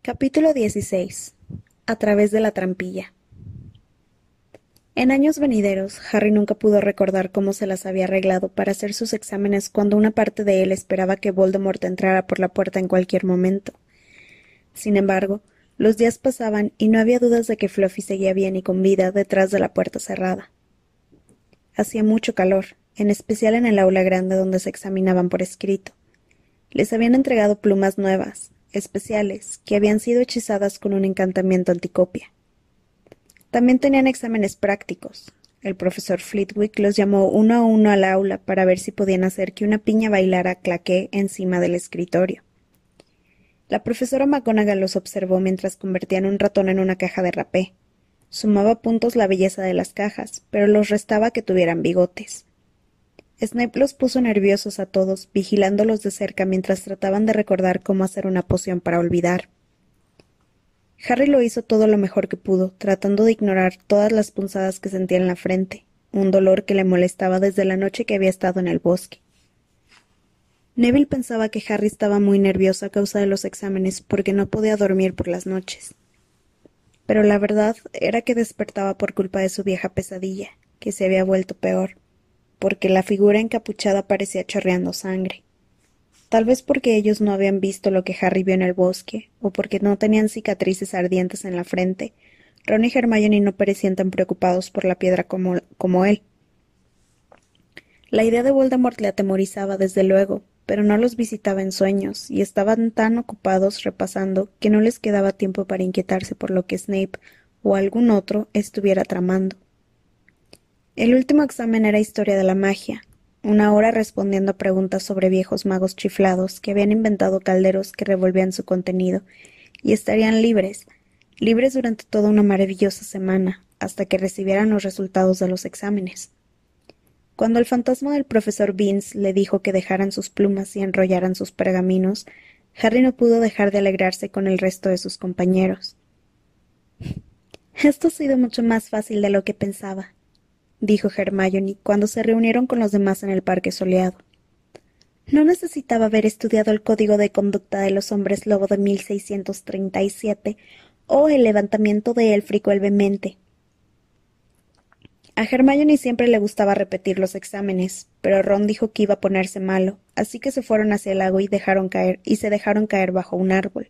Capítulo 16. A través de la trampilla. En años venideros, Harry nunca pudo recordar cómo se las había arreglado para hacer sus exámenes cuando una parte de él esperaba que Voldemort entrara por la puerta en cualquier momento. Sin embargo, los días pasaban y no había dudas de que Fluffy seguía bien y con vida detrás de la puerta cerrada. Hacía mucho calor, en especial en el aula grande donde se examinaban por escrito. Les habían entregado plumas nuevas, especiales, que habían sido hechizadas con un encantamiento anticopia. También tenían exámenes prácticos. El profesor Flitwick los llamó uno a uno al aula para ver si podían hacer que una piña bailara claqué encima del escritorio. La profesora McGonagall los observó mientras convertían un ratón en una caja de rapé. Sumaba puntos la belleza de las cajas, pero los restaba que tuvieran bigotes. Snape los puso nerviosos a todos, vigilándolos de cerca mientras trataban de recordar cómo hacer una poción para olvidar. Harry lo hizo todo lo mejor que pudo, tratando de ignorar todas las punzadas que sentía en la frente, un dolor que le molestaba desde la noche que había estado en el bosque. Neville pensaba que Harry estaba muy nervioso a causa de los exámenes porque no podía dormir por las noches. Pero la verdad era que despertaba por culpa de su vieja pesadilla, que se había vuelto peor porque la figura encapuchada parecía chorreando sangre. Tal vez porque ellos no habían visto lo que Harry vio en el bosque, o porque no tenían cicatrices ardientes en la frente, Ron y Hermione no parecían tan preocupados por la piedra como, como él. La idea de Voldemort le atemorizaba desde luego, pero no los visitaba en sueños, y estaban tan ocupados repasando que no les quedaba tiempo para inquietarse por lo que Snape o algún otro estuviera tramando. El último examen era historia de la magia, una hora respondiendo a preguntas sobre viejos magos chiflados que habían inventado calderos que revolvían su contenido, y estarían libres, libres durante toda una maravillosa semana, hasta que recibieran los resultados de los exámenes. Cuando el fantasma del profesor Vince le dijo que dejaran sus plumas y enrollaran sus pergaminos, Harry no pudo dejar de alegrarse con el resto de sus compañeros. Esto ha sido mucho más fácil de lo que pensaba, dijo Hermione cuando se reunieron con los demás en el parque soleado. No necesitaba haber estudiado el código de conducta de los hombres lobo de 1637 o el levantamiento de Élfrico el Vemente. A Hermione siempre le gustaba repetir los exámenes, pero Ron dijo que iba a ponerse malo, así que se fueron hacia el lago y dejaron caer y se dejaron caer bajo un árbol.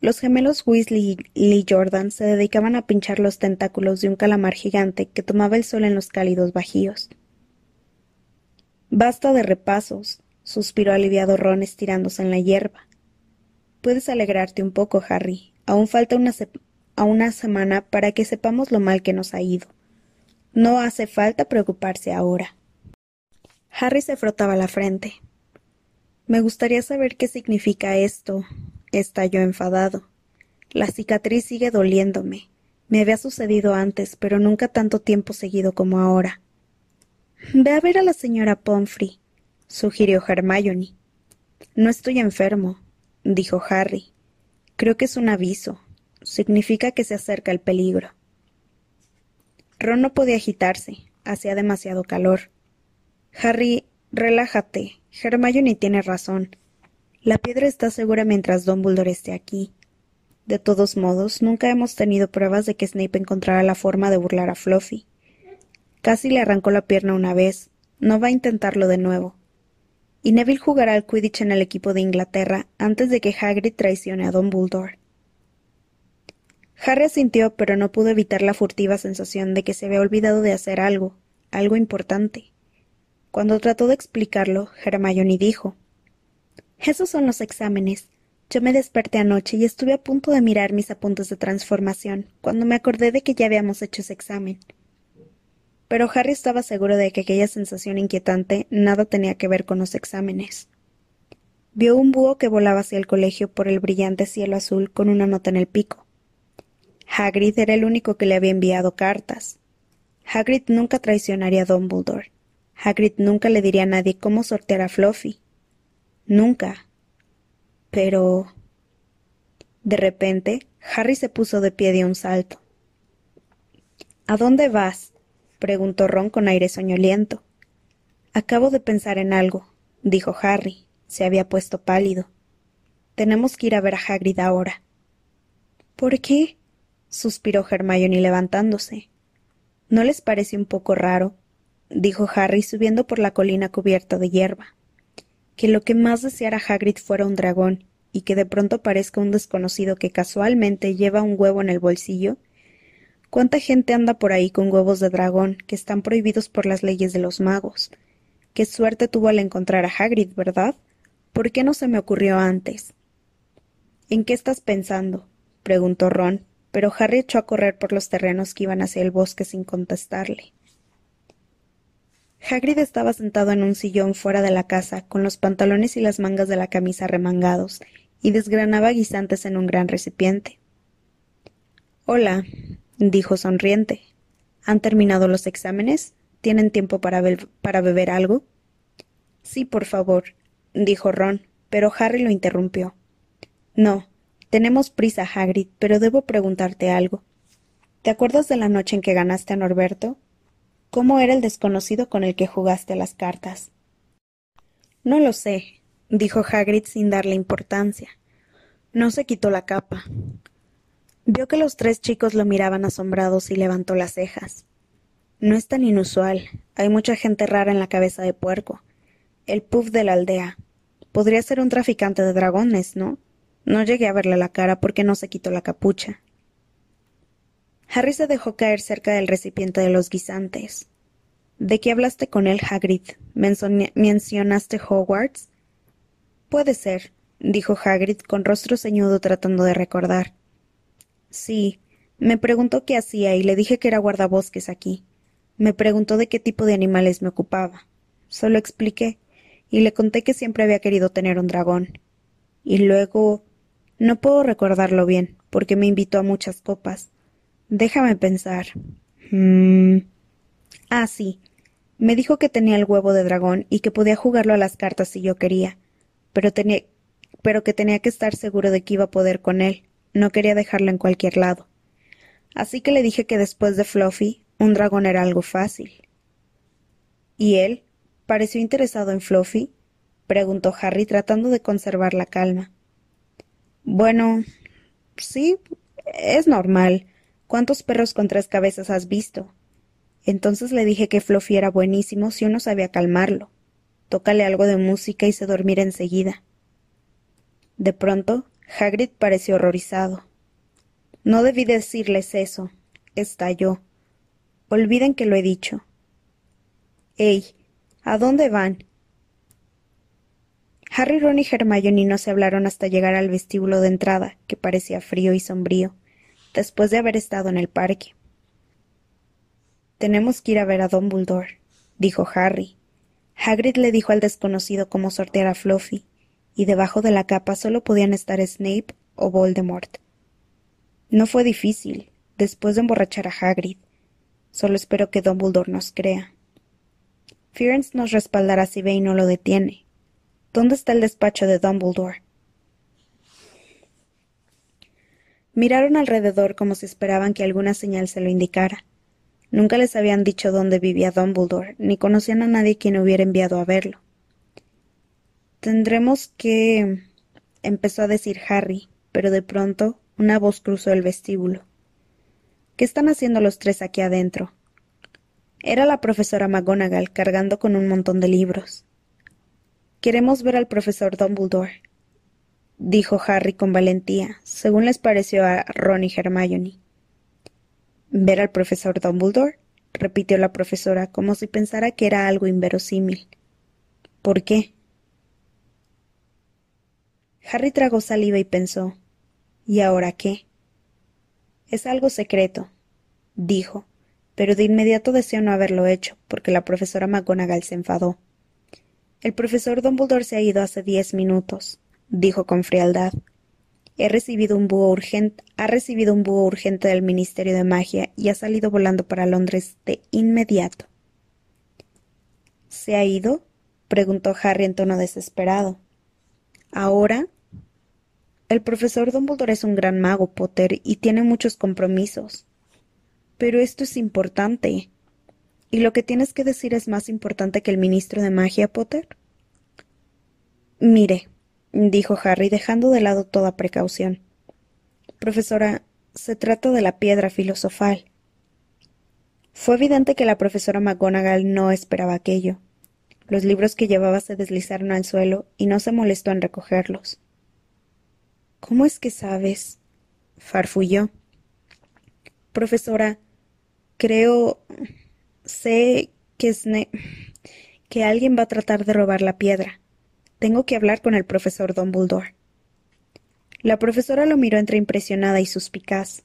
Los gemelos Weasley y Lee Jordan se dedicaban a pinchar los tentáculos de un calamar gigante que tomaba el sol en los cálidos bajíos. Basta de repasos, suspiró aliviado Ron estirándose en la hierba. Puedes alegrarte un poco, Harry. Aún falta una, a una semana para que sepamos lo mal que nos ha ido. No hace falta preocuparse ahora. Harry se frotaba la frente. Me gustaría saber qué significa esto, estalló enfadado. La cicatriz sigue doliéndome. Me había sucedido antes, pero nunca tanto tiempo seguido como ahora. Ve a ver a la señora Pomfrey, sugirió Hermione. No estoy enfermo, dijo Harry. Creo que es un aviso. Significa que se acerca el peligro. Ron no podía agitarse. Hacía demasiado calor. Harry, relájate. Hermione tiene razón. La piedra está segura mientras Dumbledore esté aquí. De todos modos, nunca hemos tenido pruebas de que Snape encontrara la forma de burlar a Fluffy. Casi le arrancó la pierna una vez. No va a intentarlo de nuevo. Y Neville jugará al Quidditch en el equipo de Inglaterra antes de que Hagrid traicione a Dumbledore. Harry asintió, pero no pudo evitar la furtiva sensación de que se había olvidado de hacer algo, algo importante. Cuando trató de explicarlo, Hermione dijo esos son los exámenes. Yo me desperté anoche y estuve a punto de mirar mis apuntes de transformación, cuando me acordé de que ya habíamos hecho ese examen. Pero Harry estaba seguro de que aquella sensación inquietante nada tenía que ver con los exámenes. Vio un búho que volaba hacia el colegio por el brillante cielo azul con una nota en el pico. Hagrid era el único que le había enviado cartas. Hagrid nunca traicionaría a Dumbledore. Hagrid nunca le diría a nadie cómo sortear a Fluffy. Nunca. Pero. De repente, Harry se puso de pie de un salto. ¿A dónde vas? preguntó Ron con aire soñoliento. Acabo de pensar en algo, dijo Harry. Se había puesto pálido. Tenemos que ir a ver a Hagrid ahora. ¿Por qué? suspiró Hermione levantándose. ¿No les parece un poco raro? dijo Harry subiendo por la colina cubierta de hierba. Que lo que más deseara Hagrid fuera un dragón, y que de pronto parezca un desconocido que casualmente lleva un huevo en el bolsillo. ¿Cuánta gente anda por ahí con huevos de dragón que están prohibidos por las leyes de los magos? Qué suerte tuvo al encontrar a Hagrid, ¿verdad? ¿Por qué no se me ocurrió antes? ¿En qué estás pensando? preguntó Ron, pero Harry echó a correr por los terrenos que iban hacia el bosque sin contestarle. Hagrid estaba sentado en un sillón fuera de la casa, con los pantalones y las mangas de la camisa remangados, y desgranaba guisantes en un gran recipiente. Hola, dijo sonriente. ¿Han terminado los exámenes? ¿Tienen tiempo para, para beber algo? Sí, por favor, dijo Ron, pero Harry lo interrumpió. No, tenemos prisa, Hagrid, pero debo preguntarte algo. ¿Te acuerdas de la noche en que ganaste a Norberto? ¿Cómo era el desconocido con el que jugaste las cartas? No lo sé, dijo Hagrid sin darle importancia. No se quitó la capa. Vio que los tres chicos lo miraban asombrados y levantó las cejas. No es tan inusual. Hay mucha gente rara en la cabeza de puerco. El puff de la aldea. Podría ser un traficante de dragones, ¿no? No llegué a verle la cara porque no se quitó la capucha. Harry se dejó caer cerca del recipiente de los guisantes. ¿De qué hablaste con él, Hagrid? ¿Mencionaste Hogwarts? Puede ser, dijo Hagrid con rostro ceñudo tratando de recordar. Sí, me preguntó qué hacía y le dije que era guardabosques aquí. Me preguntó de qué tipo de animales me ocupaba. Solo expliqué, y le conté que siempre había querido tener un dragón. Y luego no puedo recordarlo bien, porque me invitó a muchas copas. Déjame pensar. Mm. Ah, sí. Me dijo que tenía el huevo de dragón y que podía jugarlo a las cartas si yo quería, pero tenía pero que tenía que estar seguro de que iba a poder con él. No quería dejarlo en cualquier lado. Así que le dije que después de Fluffy, un dragón era algo fácil. ¿Y él? ¿Pareció interesado en Fluffy? preguntó Harry tratando de conservar la calma. Bueno, sí, es normal. ¿Cuántos perros con tres cabezas has visto? Entonces le dije que Fluffy era buenísimo si uno sabía calmarlo. Tócale algo de música y se dormirá enseguida. De pronto, Hagrid pareció horrorizado. No debí decirles eso, estalló. Olviden que lo he dicho. ¡Ey! ¿A dónde van? Harry, Ron y Hermione no se hablaron hasta llegar al vestíbulo de entrada, que parecía frío y sombrío, después de haber estado en el parque. Tenemos que ir a ver a Dumbledore, dijo Harry. Hagrid le dijo al desconocido cómo sortear a Fluffy, y debajo de la capa solo podían estar Snape o Voldemort. No fue difícil, después de emborrachar a Hagrid. Solo espero que Dumbledore nos crea. Fearns nos respaldará si y no lo detiene. ¿Dónde está el despacho de Dumbledore? Miraron alrededor como si esperaban que alguna señal se lo indicara. Nunca les habían dicho dónde vivía Dumbledore, ni conocían a nadie quien hubiera enviado a verlo. Tendremos que. empezó a decir Harry, pero de pronto una voz cruzó el vestíbulo. ¿Qué están haciendo los tres aquí adentro? Era la profesora McGonagall cargando con un montón de libros. Queremos ver al profesor Dumbledore, dijo Harry con valentía, según les pareció a Ron y Hermione. ¿Ver al profesor Dumbledore? repitió la profesora, como si pensara que era algo inverosímil. ¿Por qué? Harry tragó saliva y pensó ¿Y ahora qué? Es algo secreto, dijo, pero de inmediato deseó no haberlo hecho, porque la profesora McGonagall se enfadó. El profesor Dumbledore se ha ido hace diez minutos, dijo con frialdad. He recibido un búho urgente, ha recibido un búho urgente del Ministerio de Magia y ha salido volando para Londres de inmediato. ¿Se ha ido? preguntó Harry en tono desesperado. ¿Ahora? El profesor Dumbledore es un gran mago, Potter, y tiene muchos compromisos. Pero esto es importante. ¿Y lo que tienes que decir es más importante que el ministro de magia, Potter? Mire, dijo Harry, dejando de lado toda precaución. Profesora, se trata de la piedra filosofal. Fue evidente que la profesora McGonagall no esperaba aquello. Los libros que llevaba se deslizaron al suelo y no se molestó en recogerlos. ¿Cómo es que sabes? farfulló. Profesora, creo. sé que Snape. que alguien va a tratar de robar la piedra. Tengo que hablar con el profesor Dumbledore. La profesora lo miró entre impresionada y suspicaz.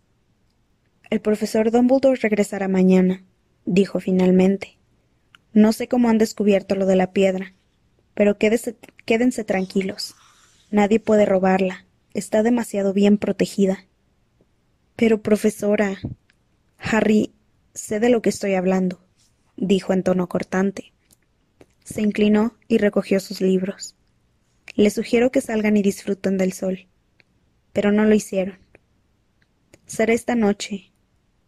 El profesor Dumbledore regresará mañana, dijo finalmente. No sé cómo han descubierto lo de la piedra, pero quédense tranquilos. Nadie puede robarla. Está demasiado bien protegida. Pero, profesora. Harry, sé de lo que estoy hablando, dijo en tono cortante. Se inclinó y recogió sus libros. Les sugiero que salgan y disfruten del sol. Pero no lo hicieron. Será esta noche,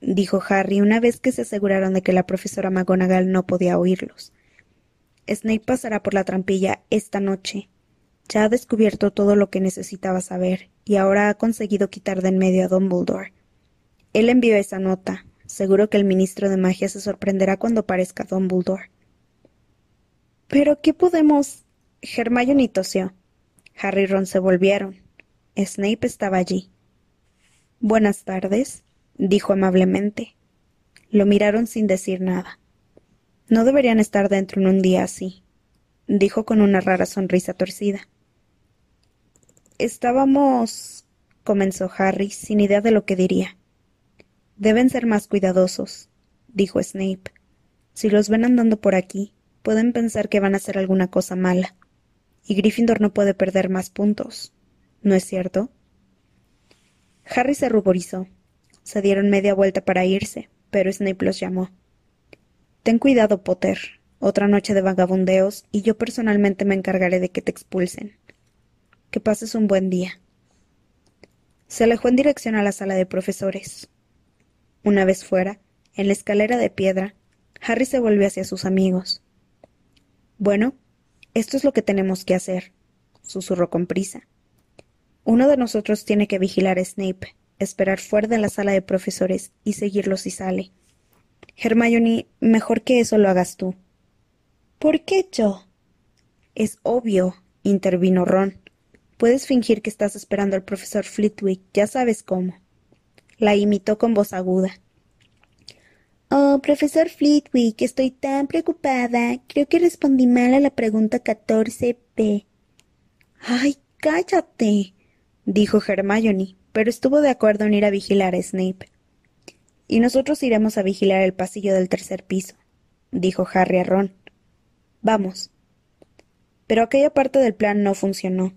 dijo Harry una vez que se aseguraron de que la profesora McGonagall no podía oírlos. Snape pasará por la trampilla esta noche. Ya ha descubierto todo lo que necesitaba saber, y ahora ha conseguido quitar de en medio a Dumbledore. Él envió esa nota. Seguro que el ministro de magia se sorprenderá cuando parezca Dumbledore. Pero ¿qué podemos? Hermione tosió. Harry y Ron se volvieron. Snape estaba allí. Buenas tardes, dijo amablemente. Lo miraron sin decir nada. No deberían estar dentro en un día así, dijo con una rara sonrisa torcida. Estábamos. comenzó Harry, sin idea de lo que diría. Deben ser más cuidadosos, dijo Snape. Si los ven andando por aquí, pueden pensar que van a hacer alguna cosa mala. Y Gryffindor no puede perder más puntos. ¿No es cierto? Harry se ruborizó. Se dieron media vuelta para irse, pero Snape los llamó. Ten cuidado, Potter. Otra noche de vagabundeos, y yo personalmente me encargaré de que te expulsen. Que pases un buen día. Se alejó en dirección a la sala de profesores. Una vez fuera, en la escalera de piedra, Harry se volvió hacia sus amigos. Bueno, esto es lo que tenemos que hacer, susurró con prisa. Uno de nosotros tiene que vigilar a Snape, esperar fuera de la sala de profesores y seguirlo si sale. Hermione, mejor que eso lo hagas tú. ¿Por qué yo? Es obvio, intervino Ron. Puedes fingir que estás esperando al profesor Flitwick, ya sabes cómo. La imitó con voz aguda. Oh, profesor Flitwick, estoy tan preocupada. Creo que respondí mal a la pregunta 14p. Ay, cállate, dijo Hermione, pero estuvo de acuerdo en ir a vigilar a Snape. Y nosotros iremos a vigilar el pasillo del tercer piso, dijo Harry a Ron. Vamos. Pero aquella parte del plan no funcionó.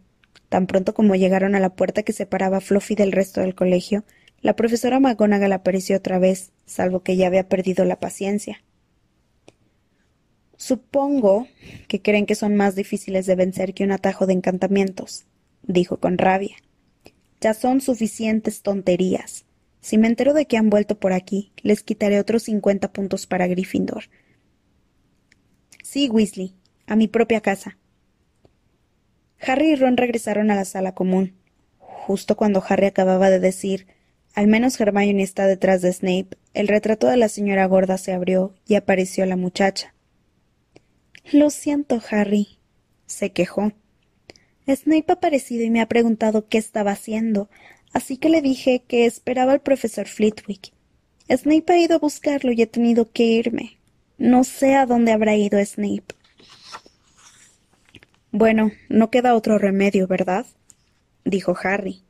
Tan pronto como llegaron a la puerta que separaba a Fluffy del resto del colegio, la profesora McGonagall apareció otra vez, salvo que ya había perdido la paciencia. Supongo que creen que son más difíciles de vencer que un atajo de encantamientos, dijo con rabia. Ya son suficientes tonterías. Si me entero de que han vuelto por aquí, les quitaré otros cincuenta puntos para Gryffindor. Sí, Weasley, a mi propia casa. Harry y Ron regresaron a la sala común. Justo cuando Harry acababa de decir al menos Hermione está detrás de Snape. El retrato de la señora gorda se abrió y apareció la muchacha. Lo siento, Harry, se quejó. Snape ha aparecido y me ha preguntado qué estaba haciendo, así que le dije que esperaba al profesor Flitwick. Snape ha ido a buscarlo y he tenido que irme. No sé a dónde habrá ido Snape. Bueno, no queda otro remedio, ¿verdad? dijo Harry.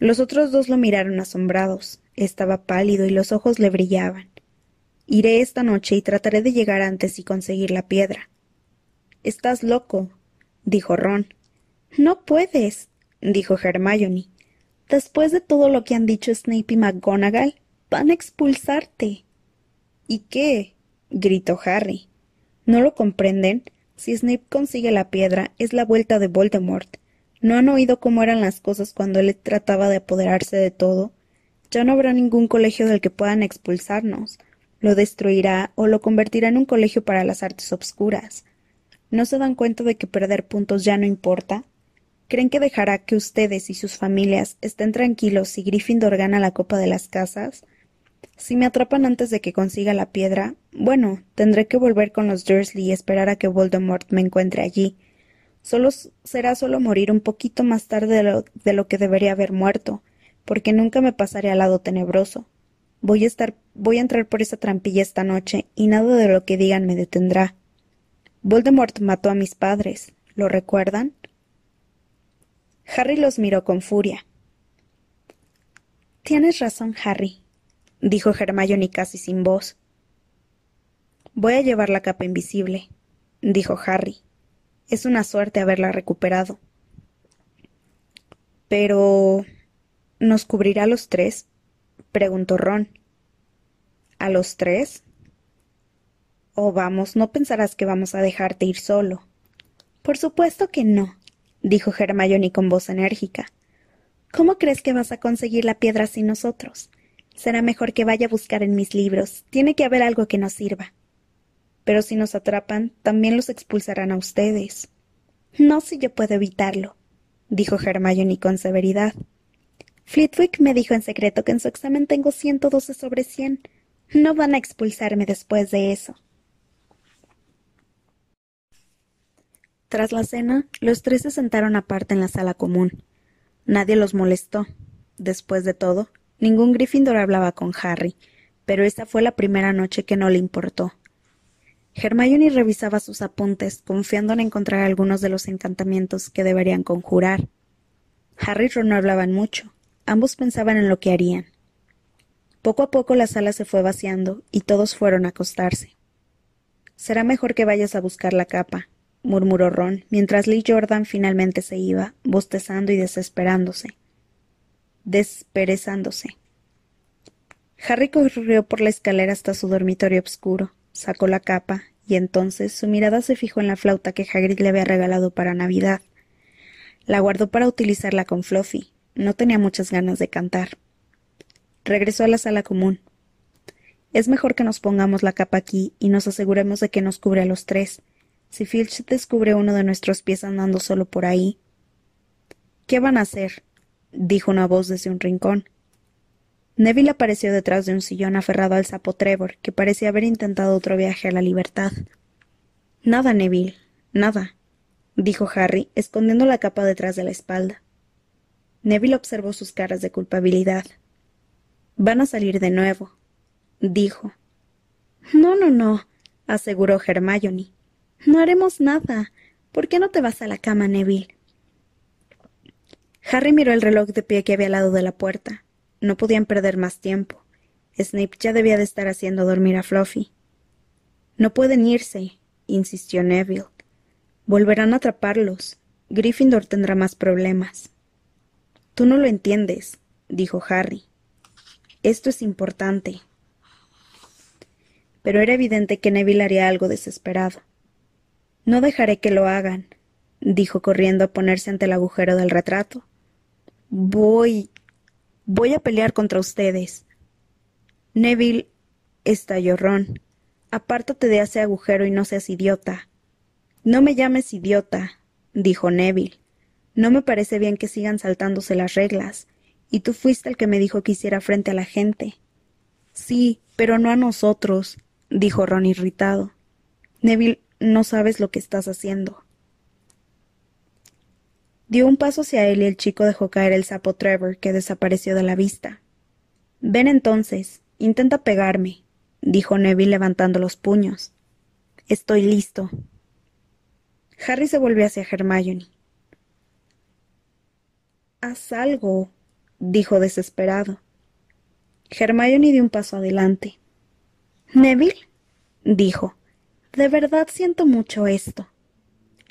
Los otros dos lo miraron asombrados. Estaba pálido y los ojos le brillaban. Iré esta noche y trataré de llegar antes y conseguir la piedra. Estás loco, dijo Ron. No puedes, dijo Hermione. Después de todo lo que han dicho Snape y McGonagall, van a expulsarte. ¿Y qué? gritó Harry. ¿No lo comprenden? Si Snape consigue la piedra, es la vuelta de Voldemort. ¿No han oído cómo eran las cosas cuando él trataba de apoderarse de todo? Ya no habrá ningún colegio del que puedan expulsarnos. Lo destruirá o lo convertirá en un colegio para las artes obscuras. ¿No se dan cuenta de que perder puntos ya no importa? ¿Creen que dejará que ustedes y sus familias estén tranquilos si Gryffindor gana la Copa de las Casas? Si me atrapan antes de que consiga la piedra, bueno, tendré que volver con los Dursley y esperar a que Voldemort me encuentre allí. Solo será solo morir un poquito más tarde de lo, de lo que debería haber muerto, porque nunca me pasaré al lado tenebroso. Voy a estar, voy a entrar por esa trampilla esta noche y nada de lo que digan me detendrá. Voldemort mató a mis padres. ¿Lo recuerdan? Harry los miró con furia. Tienes razón, Harry, dijo Hermione casi sin voz. Voy a llevar la capa invisible, dijo Harry. Es una suerte haberla recuperado. Pero. ¿Nos cubrirá a los tres? preguntó Ron. ¿A los tres? Oh, vamos, no pensarás que vamos a dejarte ir solo. Por supuesto que no, dijo Hermione con voz enérgica. ¿Cómo crees que vas a conseguir la piedra sin nosotros? Será mejor que vaya a buscar en mis libros. Tiene que haber algo que nos sirva. Pero si nos atrapan, también los expulsarán a ustedes. No si yo puedo evitarlo, dijo Hermione con severidad. Flitwick me dijo en secreto que en su examen tengo ciento doce sobre cien. No van a expulsarme después de eso. Tras la cena, los tres se sentaron aparte en la sala común. Nadie los molestó. Después de todo, ningún Gryffindor hablaba con Harry, pero esta fue la primera noche que no le importó. Hermione revisaba sus apuntes, confiando en encontrar algunos de los encantamientos que deberían conjurar. Harry y Ron no hablaban mucho. Ambos pensaban en lo que harían. Poco a poco la sala se fue vaciando y todos fueron a acostarse. Será mejor que vayas a buscar la capa, murmuró Ron, mientras Lee Jordan finalmente se iba, bostezando y desesperándose. Desperezándose. Harry corrió por la escalera hasta su dormitorio oscuro, sacó la capa, y entonces su mirada se fijó en la flauta que Hagrid le había regalado para Navidad. La guardó para utilizarla con Fluffy. No tenía muchas ganas de cantar. Regresó a la sala común. Es mejor que nos pongamos la capa aquí y nos aseguremos de que nos cubre a los tres, si Filch descubre uno de nuestros pies andando solo por ahí. ¿Qué van a hacer? dijo una voz desde un rincón. Neville apareció detrás de un sillón aferrado al sapo Trevor, que parecía haber intentado otro viaje a la libertad. Nada, Neville, nada, dijo Harry, escondiendo la capa detrás de la espalda. Neville observó sus caras de culpabilidad. Van a salir de nuevo, dijo. No, no, no, aseguró Hermione. No haremos nada. ¿Por qué no te vas a la cama, Neville? Harry miró el reloj de pie que había al lado de la puerta. No podían perder más tiempo. Snape ya debía de estar haciendo dormir a Fluffy. No pueden irse, insistió Neville. Volverán a atraparlos. Gryffindor tendrá más problemas. Tú no lo entiendes, dijo Harry. Esto es importante. Pero era evidente que Neville haría algo desesperado. No dejaré que lo hagan, dijo corriendo a ponerse ante el agujero del retrato. Voy. Voy a pelear contra ustedes. Neville, estalló Ron. Apártate de ese agujero y no seas idiota. No me llames idiota, dijo Neville. No me parece bien que sigan saltándose las reglas. Y tú fuiste el que me dijo que hiciera frente a la gente. Sí, pero no a nosotros, dijo Ron irritado. Neville, no sabes lo que estás haciendo. Dio un paso hacia él y el chico dejó caer el sapo Trevor, que desapareció de la vista. Ven entonces, intenta pegarme, dijo Neville levantando los puños. Estoy listo. Harry se volvió hacia Hermione. Haz algo, dijo desesperado. Hermione dio un paso adelante. Neville, dijo, de verdad siento mucho esto.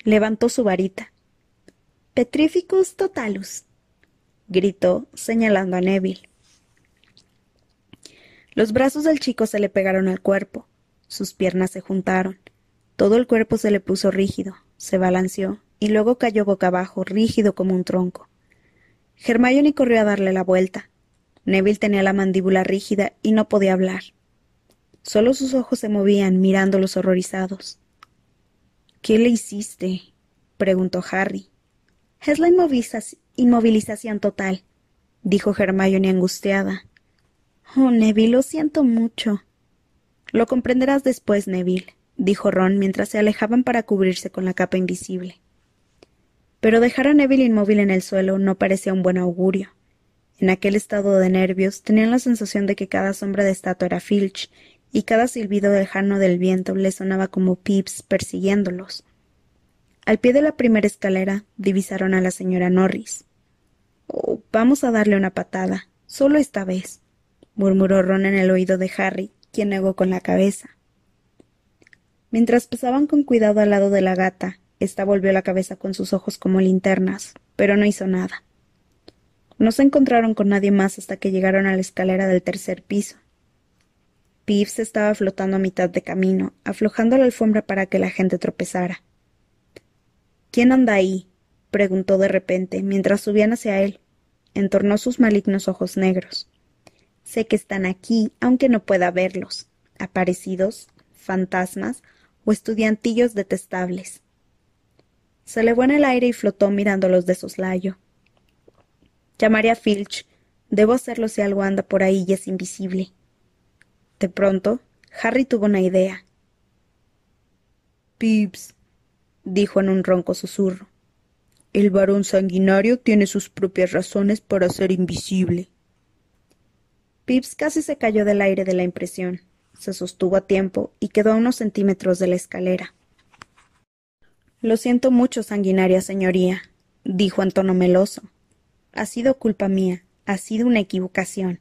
Levantó su varita. Petrificus totalus, gritó, señalando a Neville. Los brazos del chico se le pegaron al cuerpo, sus piernas se juntaron, todo el cuerpo se le puso rígido, se balanceó y luego cayó boca abajo, rígido como un tronco. Hermione corrió a darle la vuelta. Neville tenía la mandíbula rígida y no podía hablar. Solo sus ojos se movían mirándolos horrorizados. ¿Qué le hiciste? preguntó Harry. Es la inmovilización total, dijo Hermione angustiada. Oh, Neville, lo siento mucho. Lo comprenderás después, Neville, dijo Ron mientras se alejaban para cubrirse con la capa invisible. Pero dejar a Neville inmóvil en el suelo no parecía un buen augurio. En aquel estado de nervios tenían la sensación de que cada sombra de estatua era Filch y cada silbido lejano del viento le sonaba como Pips persiguiéndolos. Al pie de la primera escalera divisaron a la señora Norris. Oh, vamos a darle una patada, solo esta vez, murmuró Ron en el oído de Harry, quien negó con la cabeza. Mientras pasaban con cuidado al lado de la gata, ésta volvió la cabeza con sus ojos como linternas, pero no hizo nada. No se encontraron con nadie más hasta que llegaron a la escalera del tercer piso. Pips estaba flotando a mitad de camino, aflojando la alfombra para que la gente tropezara. ¿Quién anda ahí? preguntó de repente, mientras subían hacia él. Entornó sus malignos ojos negros. Sé que están aquí, aunque no pueda verlos. Aparecidos, fantasmas o estudiantillos detestables. Se elevó en el aire y flotó mirándolos de soslayo. Llamaré a Filch. Debo hacerlo si algo anda por ahí y es invisible. De pronto, Harry tuvo una idea. Pips, dijo en un ronco susurro. El varón sanguinario tiene sus propias razones para ser invisible. Pips casi se cayó del aire de la impresión. Se sostuvo a tiempo y quedó a unos centímetros de la escalera. Lo siento mucho, sanguinaria señoría, dijo en tono meloso. Ha sido culpa mía, ha sido una equivocación.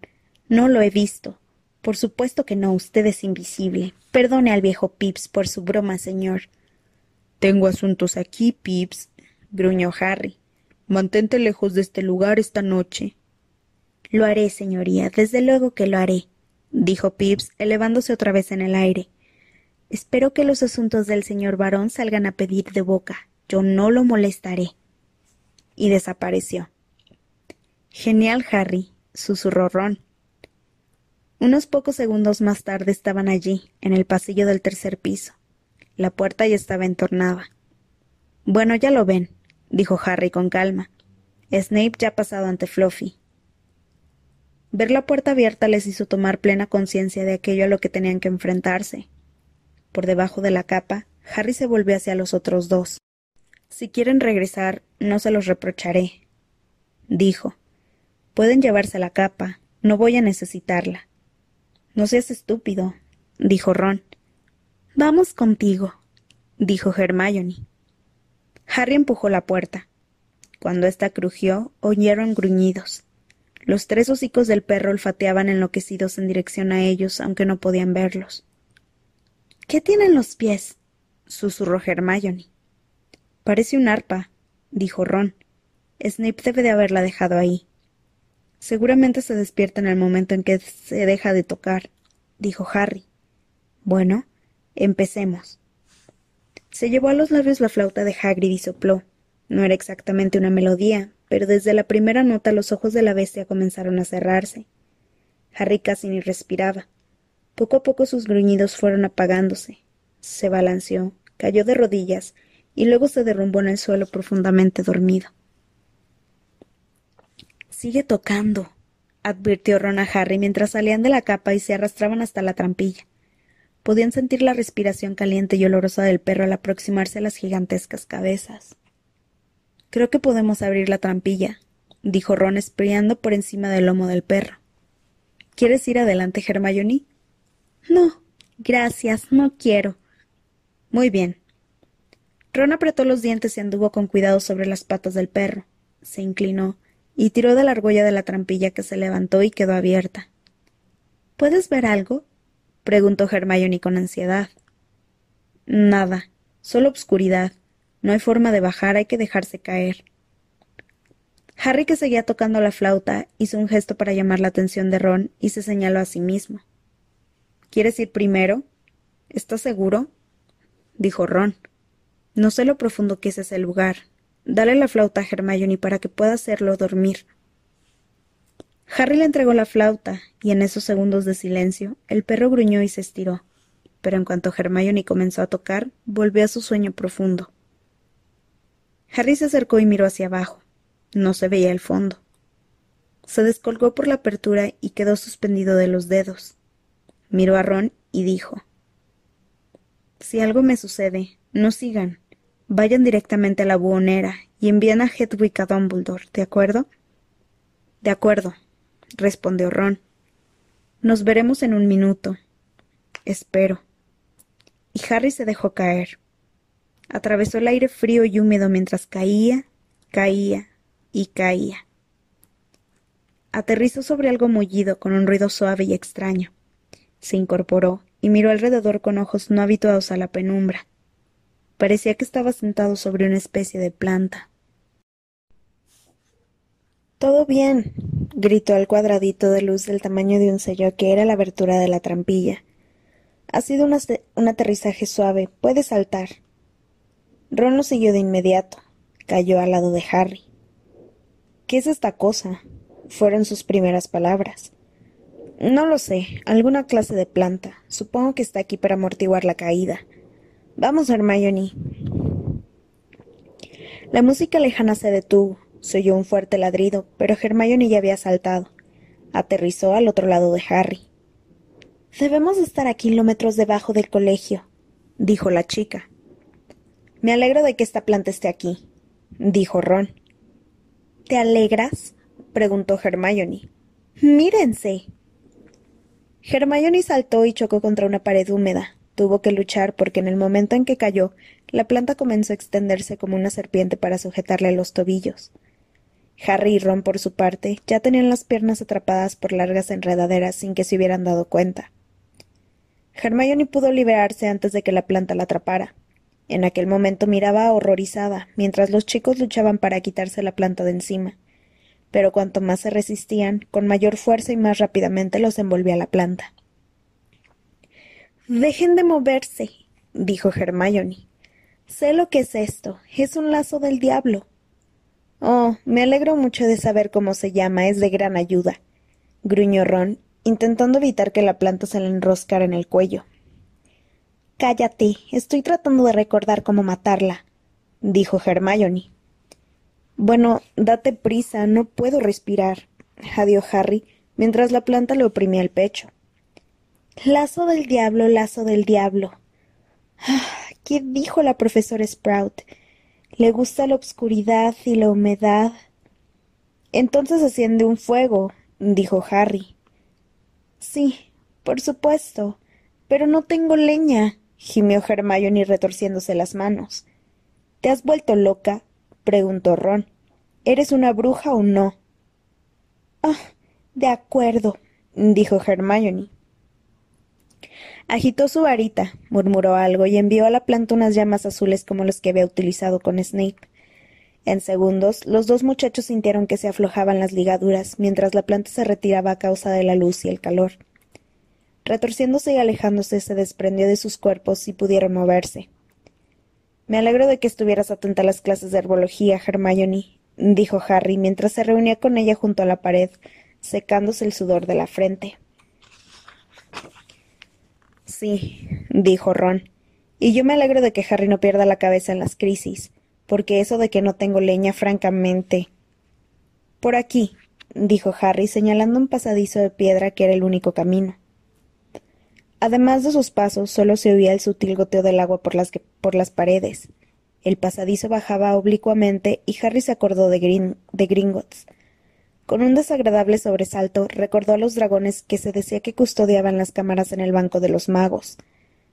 No lo he visto. Por supuesto que no, usted es invisible. Perdone al viejo Pips por su broma, señor. Tengo asuntos aquí, Pips, gruñó Harry. Mantente lejos de este lugar esta noche. Lo haré, señoría, desde luego que lo haré, dijo Pips, elevándose otra vez en el aire. Espero que los asuntos del señor varón salgan a pedir de boca. Yo no lo molestaré. Y desapareció. Genial, Harry, susurró Ron. Unos pocos segundos más tarde estaban allí, en el pasillo del tercer piso. La puerta ya estaba entornada. Bueno, ya lo ven, dijo Harry con calma. Snape ya ha pasado ante Fluffy. Ver la puerta abierta les hizo tomar plena conciencia de aquello a lo que tenían que enfrentarse. Por debajo de la capa, Harry se volvió hacia los otros dos. Si quieren regresar, no se los reprocharé, dijo. Pueden llevarse la capa. No voy a necesitarla. No seas estúpido, dijo Ron. Vamos contigo, dijo Hermione. Harry empujó la puerta. Cuando ésta crujió, oyeron gruñidos. Los tres hocicos del perro olfateaban enloquecidos en dirección a ellos, aunque no podían verlos. ¿Qué tienen los pies? susurró Hermione. Parece un arpa, dijo Ron. Snape debe de haberla dejado ahí. Seguramente se despierta en el momento en que se deja de tocar, dijo Harry. Bueno, empecemos. Se llevó a los labios la flauta de Hagrid y sopló. No era exactamente una melodía, pero desde la primera nota los ojos de la bestia comenzaron a cerrarse. Harry casi ni respiraba. Poco a poco sus gruñidos fueron apagándose. Se balanceó, cayó de rodillas y luego se derrumbó en el suelo profundamente dormido. Sigue tocando, advirtió Ron a Harry mientras salían de la capa y se arrastraban hasta la trampilla. Podían sentir la respiración caliente y olorosa del perro al aproximarse a las gigantescas cabezas. Creo que podemos abrir la trampilla, dijo Ron espriando por encima del lomo del perro. ¿Quieres ir adelante, Hermione? No, gracias, no quiero. Muy bien. Ron apretó los dientes y anduvo con cuidado sobre las patas del perro. Se inclinó, y tiró de la argolla de la trampilla que se levantó y quedó abierta. ¿Puedes ver algo? Preguntó Hermione con ansiedad. Nada, solo obscuridad. No hay forma de bajar, hay que dejarse caer. Harry, que seguía tocando la flauta, hizo un gesto para llamar la atención de Ron y se señaló a sí mismo. ¿Quieres ir primero? ¿Estás seguro? dijo Ron. No sé lo profundo que es ese lugar, Dale la flauta a Hermione para que pueda hacerlo dormir. Harry le entregó la flauta, y en esos segundos de silencio, el perro gruñó y se estiró. Pero en cuanto Hermione comenzó a tocar, volvió a su sueño profundo. Harry se acercó y miró hacia abajo. No se veía el fondo. Se descolgó por la apertura y quedó suspendido de los dedos. Miró a Ron y dijo Si algo me sucede, no sigan. Vayan directamente a la buhonera y envían a Hedwig a Dumbledore, ¿de acuerdo? De acuerdo, respondió Ron. Nos veremos en un minuto. Espero. Y Harry se dejó caer. Atravesó el aire frío y húmedo mientras caía, caía y caía. Aterrizó sobre algo mullido con un ruido suave y extraño. Se incorporó y miró alrededor con ojos no habituados a la penumbra. Parecía que estaba sentado sobre una especie de planta. Todo bien, gritó el cuadradito de luz del tamaño de un sello que era la abertura de la trampilla. Ha sido un, aterrizaje suave. Puede saltar. Ron lo siguió de inmediato. Cayó al lado de Harry. ¿Qué es esta cosa? fueron sus primeras palabras. No lo sé, alguna clase de planta. Supongo que está aquí para amortiguar la caída. Vamos, Hermione. La música lejana se detuvo. Se oyó un fuerte ladrido, pero Hermione ya había saltado. Aterrizó al otro lado de Harry. Debemos estar a kilómetros debajo del colegio, dijo la chica. Me alegro de que esta planta esté aquí, dijo Ron. ¿Te alegras? preguntó Hermione. Mírense. Hermione saltó y chocó contra una pared húmeda. Tuvo que luchar porque en el momento en que cayó, la planta comenzó a extenderse como una serpiente para sujetarle los tobillos. Harry y Ron, por su parte, ya tenían las piernas atrapadas por largas enredaderas sin que se hubieran dado cuenta. Hermione pudo liberarse antes de que la planta la atrapara. En aquel momento miraba horrorizada, mientras los chicos luchaban para quitarse la planta de encima. Pero cuanto más se resistían, con mayor fuerza y más rápidamente los envolvía la planta. Dejen de moverse, dijo Hermione. Sé lo que es esto. Es un lazo del diablo. Oh, me alegro mucho de saber cómo se llama, es de gran ayuda, gruñó Ron, intentando evitar que la planta se le enroscara en el cuello. Cállate, estoy tratando de recordar cómo matarla, dijo Hermione. Bueno, date prisa, no puedo respirar, jadeó Harry, mientras la planta le oprimía el pecho. Lazo del diablo, lazo del diablo. Ah, ¿Qué dijo la profesora Sprout? Le gusta la oscuridad y la humedad. Entonces enciende un fuego, dijo Harry. Sí, por supuesto. Pero no tengo leña, gimió Hermione retorciéndose las manos. ¿Te has vuelto loca? preguntó Ron. ¿Eres una bruja o no? Ah, de acuerdo, dijo Hermione. Agitó su varita, murmuró algo y envió a la planta unas llamas azules como los que había utilizado con Snape. En segundos, los dos muchachos sintieron que se aflojaban las ligaduras mientras la planta se retiraba a causa de la luz y el calor. Retorciéndose y alejándose, se desprendió de sus cuerpos y pudieron moverse. Me alegro de que estuvieras atenta a las clases de herbología, Hermione, dijo Harry mientras se reunía con ella junto a la pared, secándose el sudor de la frente. Sí, dijo Ron. Y yo me alegro de que Harry no pierda la cabeza en las crisis, porque eso de que no tengo leña, francamente. Por aquí, dijo Harry, señalando un pasadizo de piedra que era el único camino. Además de sus pasos, solo se oía el sutil goteo del agua por las, por las paredes. El pasadizo bajaba oblicuamente y Harry se acordó de, de Gringotts, con un desagradable sobresalto recordó a los dragones que se decía que custodiaban las cámaras en el banco de los magos.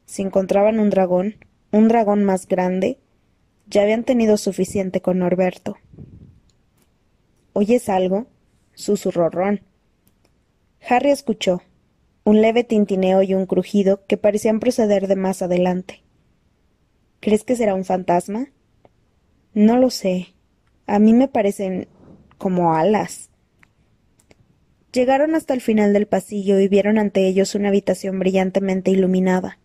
Si encontraban un dragón, un dragón más grande, ya habían tenido suficiente con Norberto. ¿Oyes algo? susurró Ron. Harry escuchó un leve tintineo y un crujido que parecían proceder de más adelante. ¿Crees que será un fantasma? No lo sé. A mí me parecen como alas. Llegaron hasta el final del pasillo y vieron ante ellos una habitación brillantemente iluminada,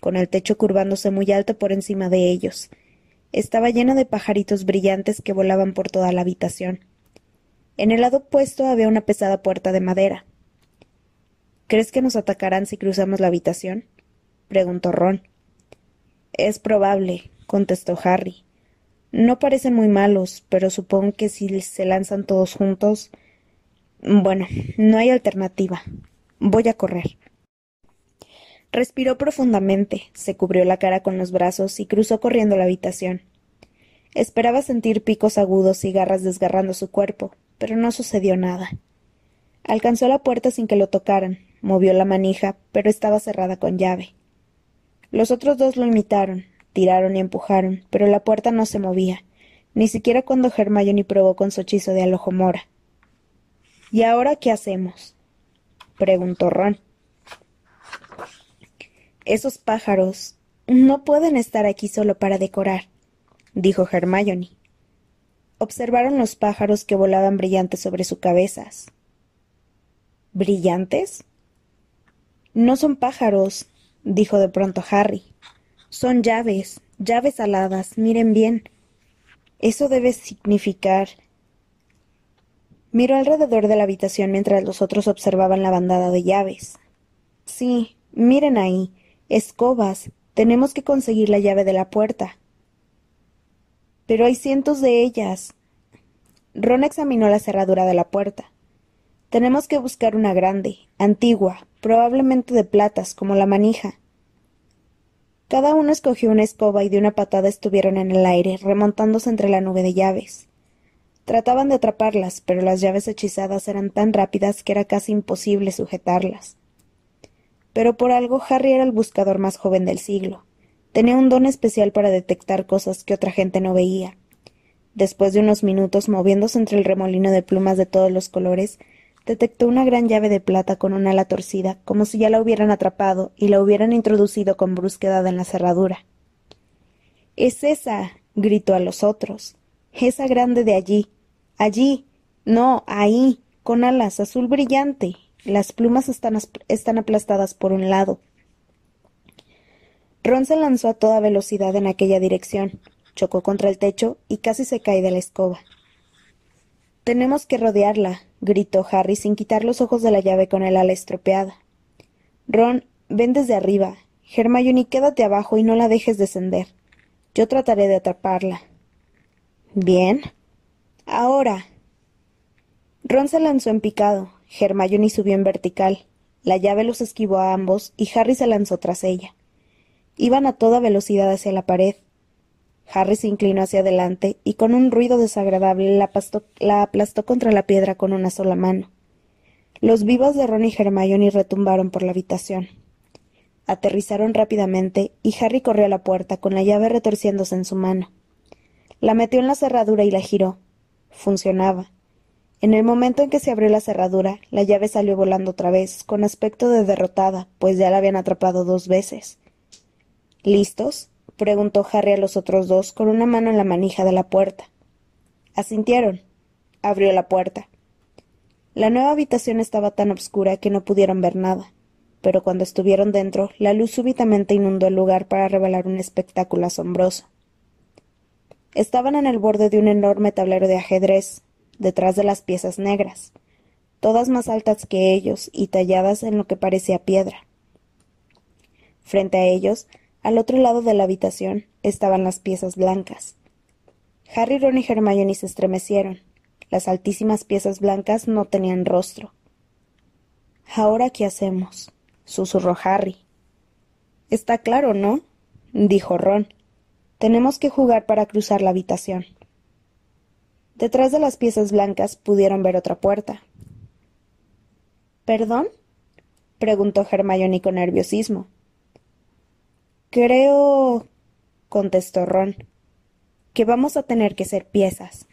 con el techo curvándose muy alto por encima de ellos. Estaba llena de pajaritos brillantes que volaban por toda la habitación. En el lado opuesto había una pesada puerta de madera. ¿Crees que nos atacarán si cruzamos la habitación? preguntó Ron. Es probable, contestó Harry. No parecen muy malos, pero supongo que si se lanzan todos juntos. Bueno, no hay alternativa. Voy a correr. Respiró profundamente, se cubrió la cara con los brazos y cruzó corriendo la habitación. Esperaba sentir picos agudos y garras desgarrando su cuerpo, pero no sucedió nada. Alcanzó la puerta sin que lo tocaran, movió la manija, pero estaba cerrada con llave. Los otros dos lo imitaron, tiraron y empujaron, pero la puerta no se movía, ni siquiera cuando Hermione probó con su hechizo de alojomora. ¿Y ahora qué hacemos? preguntó Ron. Esos pájaros no pueden estar aquí solo para decorar, dijo Hermione. Observaron los pájaros que volaban brillantes sobre sus cabezas. ¿Brillantes? No son pájaros, dijo de pronto Harry. Son llaves, llaves aladas, miren bien. Eso debe significar. Miró alrededor de la habitación mientras los otros observaban la bandada de llaves. Sí, miren ahí, escobas. Tenemos que conseguir la llave de la puerta. Pero hay cientos de ellas. Ron examinó la cerradura de la puerta. Tenemos que buscar una grande, antigua, probablemente de platas, como la manija. Cada uno escogió una escoba y de una patada estuvieron en el aire, remontándose entre la nube de llaves. Trataban de atraparlas, pero las llaves hechizadas eran tan rápidas que era casi imposible sujetarlas. Pero por algo Harry era el buscador más joven del siglo. Tenía un don especial para detectar cosas que otra gente no veía. Después de unos minutos moviéndose entre el remolino de plumas de todos los colores, detectó una gran llave de plata con un ala torcida, como si ya la hubieran atrapado y la hubieran introducido con brusquedad en la cerradura. Es esa. gritó a los otros. Esa grande de allí. Allí. No, ahí. con alas azul brillante. Las plumas están, están aplastadas por un lado. Ron se lanzó a toda velocidad en aquella dirección, chocó contra el techo y casi se cae de la escoba. Tenemos que rodearla, gritó Harry sin quitar los ojos de la llave con el ala estropeada. Ron, ven desde arriba. Hermione, quédate abajo y no la dejes descender. Yo trataré de atraparla. Bien. Ahora. Ron se lanzó en picado. Hermione subió en vertical. La llave los esquivó a ambos y Harry se lanzó tras ella. Iban a toda velocidad hacia la pared. Harry se inclinó hacia adelante y con un ruido desagradable la, aplastó contra la piedra con una sola mano. Los vivos de Ron y Hermione retumbaron por la habitación. Aterrizaron rápidamente y Harry corrió a la puerta con la llave retorciéndose en su mano. La metió en la cerradura y la giró. Funcionaba. En el momento en que se abrió la cerradura, la llave salió volando otra vez, con aspecto de derrotada, pues ya la habían atrapado dos veces. ¿Listos? preguntó Harry a los otros dos con una mano en la manija de la puerta. Asintieron. Abrió la puerta. La nueva habitación estaba tan oscura que no pudieron ver nada, pero cuando estuvieron dentro, la luz súbitamente inundó el lugar para revelar un espectáculo asombroso. Estaban en el borde de un enorme tablero de ajedrez, detrás de las piezas negras, todas más altas que ellos y talladas en lo que parecía piedra. Frente a ellos al otro lado de la habitación estaban las piezas blancas. Harry, Ron y Hermione se estremecieron. Las altísimas piezas blancas no tenían rostro. ¿Ahora qué hacemos? susurró Harry. Está claro, ¿no? dijo Ron. Tenemos que jugar para cruzar la habitación. Detrás de las piezas blancas pudieron ver otra puerta. ¿Perdón? preguntó Hermione con nerviosismo. Creo, contestó Ron, que vamos a tener que ser piezas.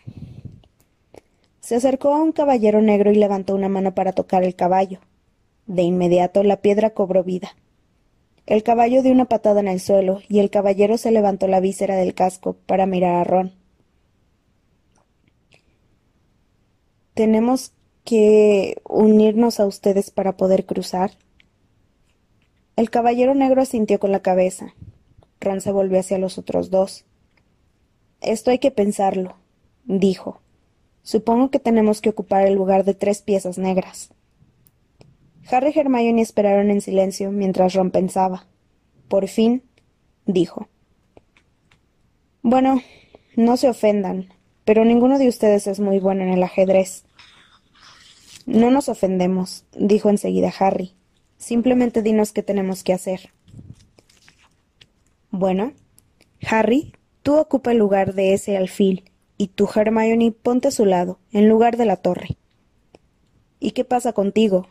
Se acercó a un caballero negro y levantó una mano para tocar el caballo. De inmediato la piedra cobró vida. El caballo dio una patada en el suelo y el caballero se levantó la víscera del casco para mirar a Ron. ¿Tenemos que unirnos a ustedes para poder cruzar? El caballero negro asintió con la cabeza. Ron se volvió hacia los otros dos. Esto hay que pensarlo, dijo. Supongo que tenemos que ocupar el lugar de tres piezas negras. Harry y Hermione esperaron en silencio mientras Ron pensaba. Por fin, dijo. Bueno, No se ofendan, pero ninguno de ustedes es muy bueno en el ajedrez. No nos ofendemos, dijo enseguida Harry. Simplemente dinos qué tenemos que hacer. Bueno, Harry, tú ocupa el lugar de ese alfil, y tú, Hermione, ponte a su lado, en lugar de la torre. ¿Y qué pasa contigo?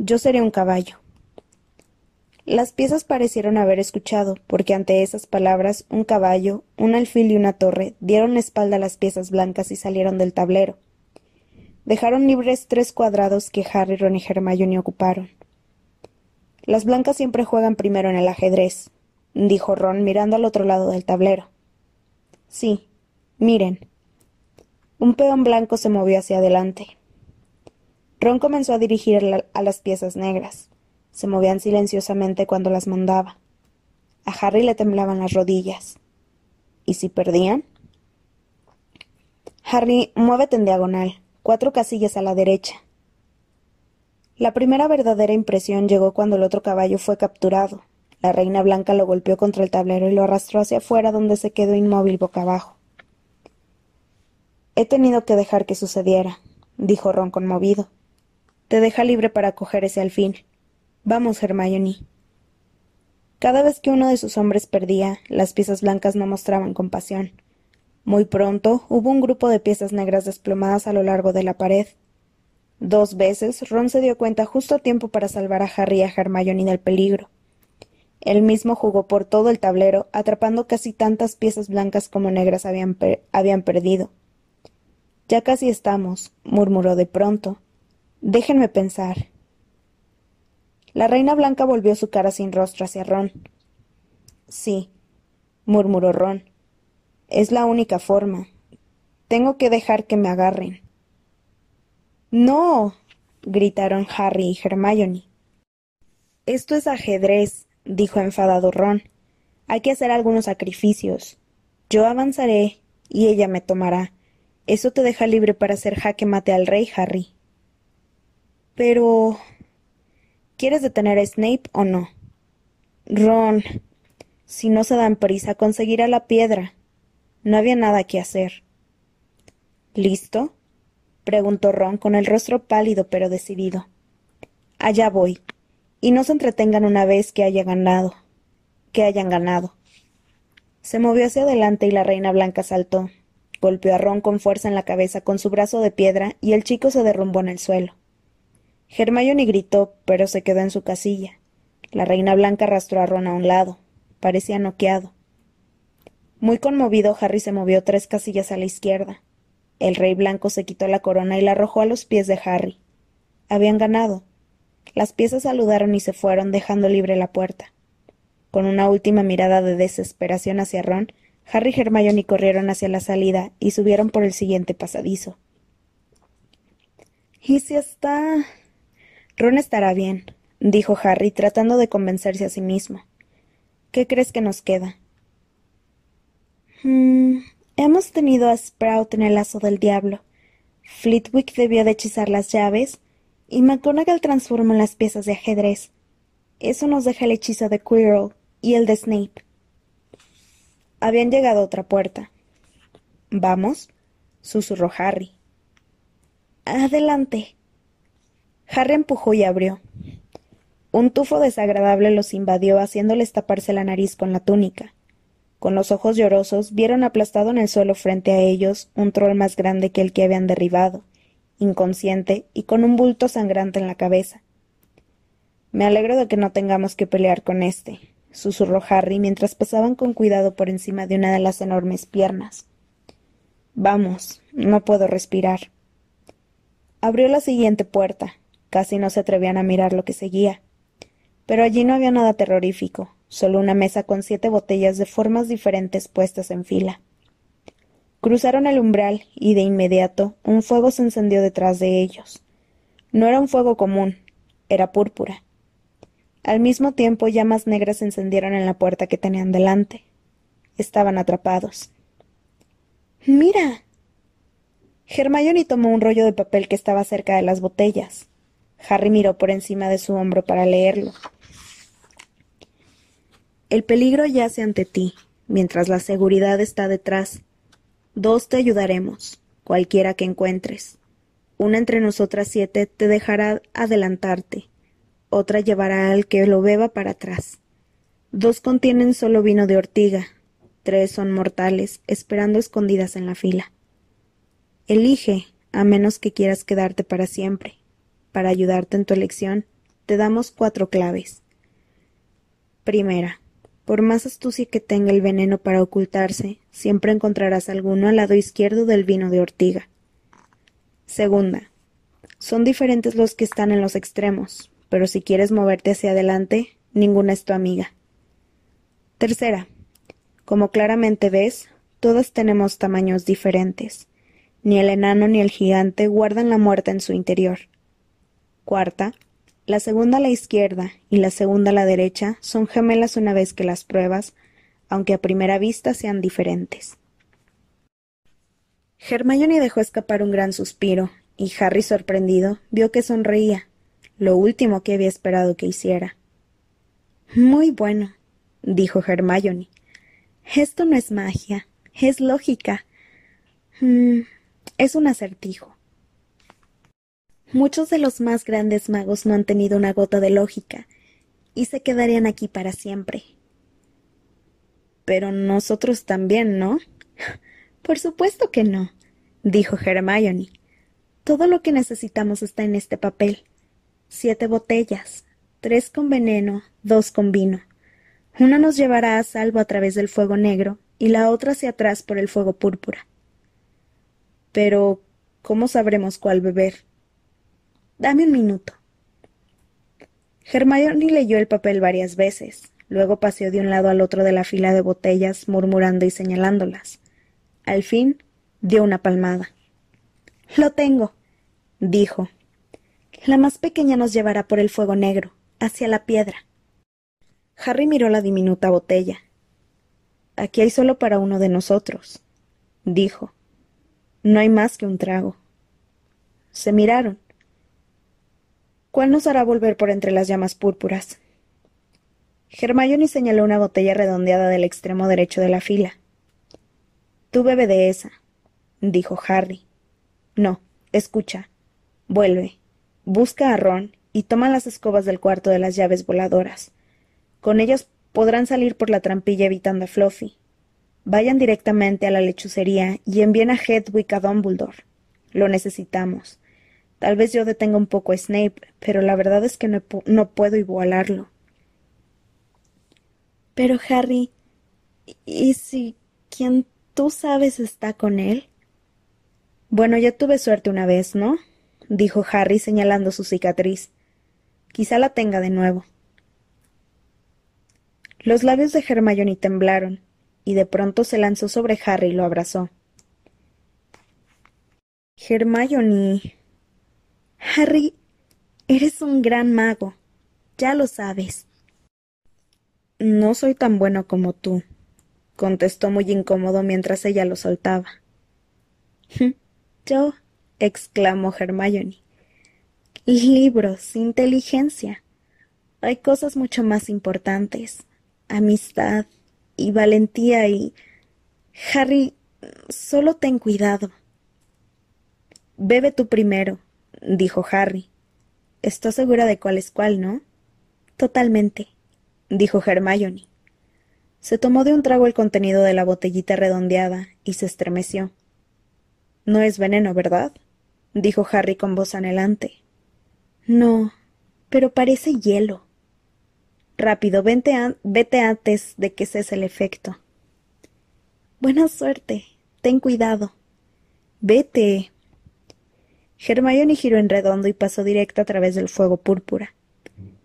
Yo seré un caballo. Las piezas parecieron haber escuchado, porque ante esas palabras un caballo, un alfil y una torre dieron espalda a las piezas blancas y salieron del tablero. Dejaron libres tres cuadrados que Harry, Ron y Hermione ocuparon. Las blancas siempre juegan primero en el ajedrez, dijo Ron mirando al otro lado del tablero. Sí, miren. Un peón blanco se movió hacia adelante. Ron comenzó a dirigir a las piezas negras. Se movían silenciosamente cuando las mandaba. A Harry le temblaban las rodillas. ¿Y si perdían? Harry, muévete en diagonal cuatro casillas a la derecha. La primera verdadera impresión llegó cuando el otro caballo fue capturado. La reina blanca lo golpeó contra el tablero y lo arrastró hacia afuera donde se quedó inmóvil boca abajo. He tenido que dejar que sucediera, dijo Ron conmovido. Te deja libre para coger ese alfil. Vamos, Hermione. Cada vez que uno de sus hombres perdía, las piezas blancas no mostraban compasión. Muy pronto hubo un grupo de piezas negras desplomadas a lo largo de la pared. Dos veces Ron se dio cuenta justo a tiempo para salvar a Harry y a Hermione del peligro. Él mismo jugó por todo el tablero, atrapando casi tantas piezas blancas como negras habían, habían perdido. Ya casi estamos, murmuró de pronto. Déjenme pensar. La reina blanca volvió su cara sin rostro hacia Ron. Sí, murmuró Ron. Es la única forma. Tengo que dejar que me agarren. No. gritaron Harry y Hermione. Esto es ajedrez, dijo enfadado Ron. Hay que hacer algunos sacrificios. Yo avanzaré y ella me tomará. Eso te deja libre para hacer jaque mate al rey, Harry. Pero. ¿Quieres detener a Snape o no? Ron. Si no se dan prisa, conseguirá la piedra. No había nada que hacer. ¿Listo? preguntó Ron con el rostro pálido pero decidido. Allá voy. Y no se entretengan una vez que haya ganado. que hayan ganado. Se movió hacia adelante y la reina blanca saltó. Golpeó a Ron con fuerza en la cabeza con su brazo de piedra y el chico se derrumbó en el suelo. Hermione gritó, pero se quedó en su casilla. La reina blanca arrastró a Ron a un lado. Parecía noqueado. Muy conmovido, Harry se movió tres casillas a la izquierda. El rey blanco se quitó la corona y la arrojó a los pies de Harry. Habían ganado. Las piezas saludaron y se fueron, dejando libre la puerta. Con una última mirada de desesperación hacia Ron, Harry y Hermione corrieron hacia la salida y subieron por el siguiente pasadizo. ¿Y si está? Ron estará bien, dijo Harry, tratando de convencerse a sí mismo. ¿Qué crees que nos queda? Mm, hemos tenido a Sprout en el lazo del diablo. Flitwick debió de hechizar las llaves y McGonagall transformó las piezas de ajedrez. Eso nos deja el hechizo de Quirrell y el de Snape. Habían llegado a otra puerta. Vamos, susurró Harry. Adelante. Harry empujó y abrió. Un tufo desagradable los invadió, haciéndoles taparse la nariz con la túnica. Con los ojos llorosos vieron aplastado en el suelo frente a ellos un troll más grande que el que habían derribado, inconsciente y con un bulto sangrante en la cabeza. Me alegro de que no tengamos que pelear con éste, susurró Harry mientras pasaban con cuidado por encima de una de las enormes piernas. Vamos, no puedo respirar. Abrió la siguiente puerta. Casi no se atrevían a mirar lo que seguía. Pero allí no había nada terrorífico, solo una mesa con siete botellas de formas diferentes puestas en fila. Cruzaron el umbral y de inmediato un fuego se encendió detrás de ellos. No era un fuego común, era púrpura. Al mismo tiempo llamas negras se encendieron en la puerta que tenían delante. Estaban atrapados. Mira. Hermione tomó un rollo de papel que estaba cerca de las botellas. Harry miró por encima de su hombro para leerlo. El peligro yace ante ti. mientras la seguridad está detrás. Dos te ayudaremos, cualquiera que encuentres. Una entre nosotras siete te dejará adelantarte, otra llevará al que lo beba para atrás. Dos contienen solo vino de ortiga, tres son mortales, esperando escondidas en la fila. Elige, a menos que quieras quedarte para siempre. Para ayudarte en tu elección, te damos cuatro claves. Primera, por más astucia que tenga el veneno para ocultarse, siempre encontrarás alguno al lado izquierdo del vino de ortiga. Segunda, son diferentes los que están en los extremos, pero si quieres moverte hacia adelante, ninguna es tu amiga. Tercera, como claramente ves, todas tenemos tamaños diferentes. Ni el enano ni el gigante guardan la muerte en su interior. Cuarta, la segunda a la izquierda y la segunda a la derecha son gemelas una vez que las pruebas, aunque a primera vista sean diferentes. Hermione dejó escapar un gran suspiro, y Harry, sorprendido, vio que sonreía, lo último que había esperado que hiciera. Muy bueno, dijo Hermione. Esto no es magia, es lógica. Mm, es un acertijo. Muchos de los más grandes magos no han tenido una gota de lógica, y se quedarían aquí para siempre. Pero nosotros también, ¿no? Por supuesto que no, dijo Hermione. Todo lo que necesitamos está en este papel. Siete botellas, tres con veneno, dos con vino. Una nos llevará a salvo a través del fuego negro y la otra hacia atrás por el fuego púrpura. Pero, ¿cómo sabremos cuál beber? Dame un minuto. Hermione leyó el papel varias veces, luego paseó de un lado al otro de la fila de botellas, murmurando y señalándolas. Al fin dio una palmada. Lo tengo, dijo. La más pequeña nos llevará por el fuego negro, hacia la piedra. Harry miró la diminuta botella. Aquí hay solo para uno de nosotros, dijo. No hay más que un trago. Se miraron. ¿Cuál nos hará volver por entre las llamas púrpuras? Hermione señaló una botella redondeada del extremo derecho de la fila. Tú bebe de esa, dijo Harry. No, escucha. Vuelve. Busca a Ron y toma las escobas del cuarto de las llaves voladoras. Con ellas podrán salir por la trampilla evitando a Fluffy. Vayan directamente a la lechucería y envíen a Hedwig a Dumbledore. Lo necesitamos. Tal vez yo detenga un poco a Snape, pero la verdad es que no, no puedo igualarlo. Pero Harry, ¿y si quien tú sabes está con él? Bueno, ya tuve suerte una vez, ¿no? dijo Harry señalando su cicatriz. Quizá la tenga de nuevo. Los labios de Hermione temblaron, y de pronto se lanzó sobre Harry y lo abrazó. Hermione. Harry, eres un gran mago. Ya lo sabes. No soy tan bueno como tú, contestó muy incómodo mientras ella lo soltaba. Yo, exclamó Hermione. Libros, inteligencia. Hay cosas mucho más importantes. Amistad, y valentía y... Harry, solo ten cuidado. Bebe tú primero, dijo Harry. Estás segura de cuál es cuál, ¿no? Totalmente, dijo Hermione. Se tomó de un trago el contenido de la botellita redondeada y se estremeció. No es veneno, ¿verdad? dijo Harry con voz anhelante. No, pero parece hielo. Rápido, vete antes de que cese el efecto. Buena suerte. Ten cuidado. Vete. Hermione giró en redondo y pasó directo a través del fuego púrpura.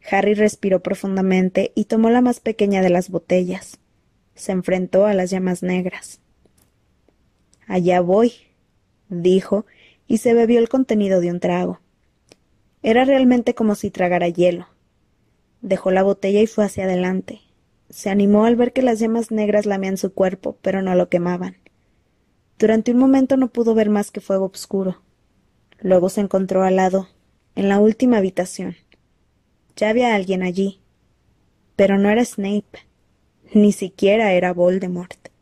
Harry respiró profundamente y tomó la más pequeña de las botellas. Se enfrentó a las llamas negras. Allá voy, dijo, y se bebió el contenido de un trago. Era realmente como si tragara hielo. Dejó la botella y fue hacia adelante. Se animó al ver que las llamas negras lamían su cuerpo, pero no lo quemaban. Durante un momento no pudo ver más que fuego oscuro. Luego se encontró al lado, en la última habitación. Ya había alguien allí. Pero no era Snape. Ni siquiera era Voldemort.